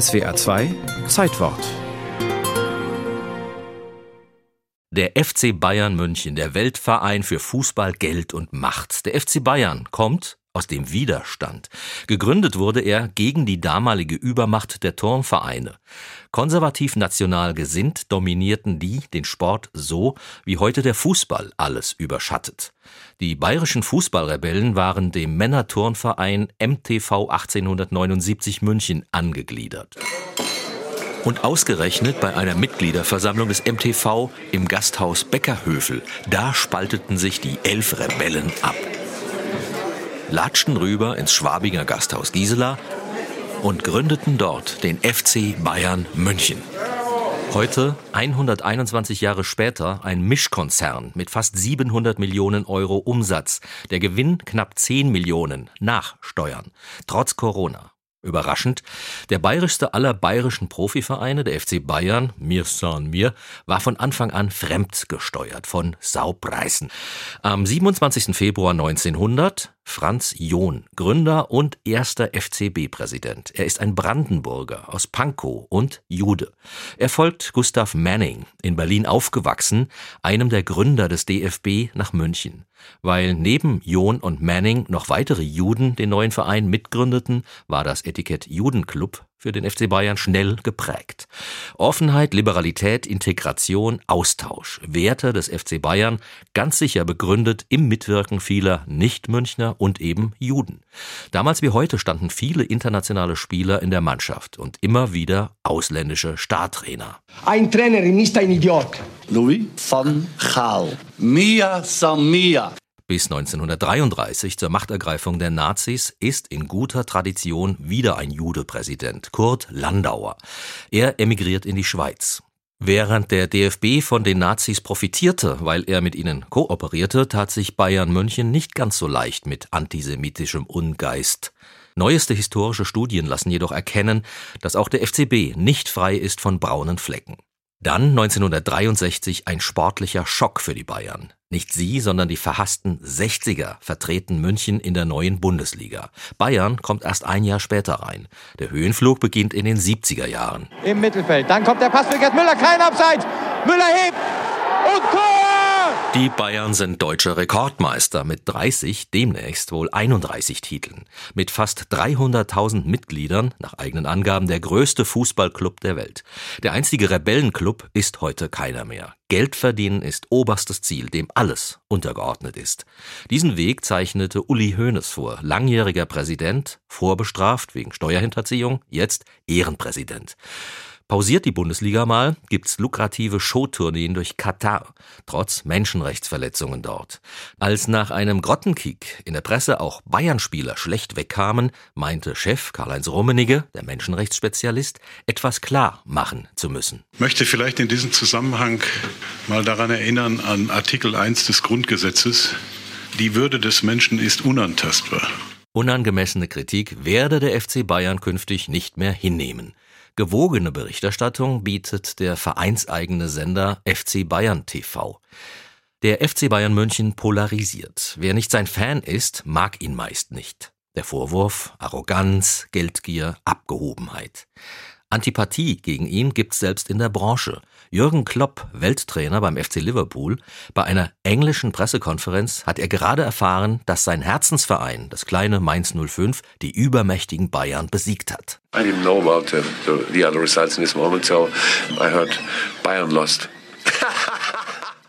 SWR 2 Zeitwort Der FC Bayern München, der Weltverein für Fußball, Geld und Macht. Der FC Bayern kommt aus dem Widerstand. Gegründet wurde er gegen die damalige Übermacht der Turnvereine. Konservativ national gesinnt dominierten die den Sport so, wie heute der Fußball alles überschattet. Die bayerischen Fußballrebellen waren dem Männerturnverein MTV 1879 München angegliedert. Und ausgerechnet bei einer Mitgliederversammlung des MTV im Gasthaus Beckerhöfel, da spalteten sich die elf Rebellen ab latschten rüber ins Schwabinger Gasthaus Gisela und gründeten dort den FC Bayern München. Heute, 121 Jahre später, ein Mischkonzern mit fast 700 Millionen Euro Umsatz. Der Gewinn knapp 10 Millionen nach Steuern. Trotz Corona. Überraschend, der bayerischste aller bayerischen Profivereine, der FC Bayern, mir san mir, war von Anfang an fremdgesteuert von Saubreißen. Am 27. Februar 1900 Franz John, Gründer und erster FCB-Präsident. Er ist ein Brandenburger aus Pankow und Jude. Er folgt Gustav Manning, in Berlin aufgewachsen, einem der Gründer des DFB nach München. Weil neben John und Manning noch weitere Juden den neuen Verein mitgründeten, war das Etikett Judenclub für den FC Bayern schnell geprägt. Offenheit, Liberalität, Integration, Austausch, Werte des FC Bayern, ganz sicher begründet im Mitwirken vieler Nicht-Münchner und eben Juden. Damals wie heute standen viele internationale Spieler in der Mannschaft und immer wieder ausländische Startrainer. Ein Trainer ist ein Idiot. Louis van Gaal. Mia Samia. Bis 1933 zur Machtergreifung der Nazis ist in guter Tradition wieder ein Jude Präsident, Kurt Landauer. Er emigriert in die Schweiz. Während der DFB von den Nazis profitierte, weil er mit ihnen kooperierte, tat sich Bayern München nicht ganz so leicht mit antisemitischem Ungeist. Neueste historische Studien lassen jedoch erkennen, dass auch der FCB nicht frei ist von braunen Flecken. Dann 1963 ein sportlicher Schock für die Bayern. Nicht sie, sondern die verhassten 60er vertreten München in der neuen Bundesliga. Bayern kommt erst ein Jahr später rein. Der Höhenflug beginnt in den 70er Jahren. Im Mittelfeld. Dann kommt der Pass für Gerd Müller. Kein Abseits. Müller hebt. Und Tor! Die Bayern sind deutscher Rekordmeister mit 30, demnächst wohl 31 Titeln. Mit fast 300.000 Mitgliedern, nach eigenen Angaben der größte Fußballclub der Welt. Der einzige Rebellenclub ist heute keiner mehr. Geld verdienen ist oberstes Ziel, dem alles untergeordnet ist. Diesen Weg zeichnete Uli Hoeneß vor, langjähriger Präsident, vorbestraft wegen Steuerhinterziehung, jetzt Ehrenpräsident. Pausiert die Bundesliga mal, gibt's lukrative Showtourneen durch Katar, trotz Menschenrechtsverletzungen dort. Als nach einem Grottenkick in der Presse auch Bayern-Spieler schlecht wegkamen, meinte Chef Karl-Heinz Rummenigge, der Menschenrechtsspezialist, etwas klar machen zu müssen. Ich möchte vielleicht in diesem Zusammenhang mal daran erinnern an Artikel 1 des Grundgesetzes. Die Würde des Menschen ist unantastbar. Unangemessene Kritik werde der FC Bayern künftig nicht mehr hinnehmen. Gewogene Berichterstattung bietet der vereinseigene Sender FC Bayern TV. Der FC Bayern München polarisiert. Wer nicht sein Fan ist, mag ihn meist nicht. Der Vorwurf Arroganz, Geldgier, Abgehobenheit. Antipathie gegen ihn gibt's selbst in der Branche. Jürgen Klopp, Welttrainer beim FC Liverpool, bei einer englischen Pressekonferenz hat er gerade erfahren, dass sein Herzensverein, das kleine Mainz 05, die übermächtigen Bayern besiegt hat. I didn't know about the, the, the other results in this moment, so I heard Bayern lost.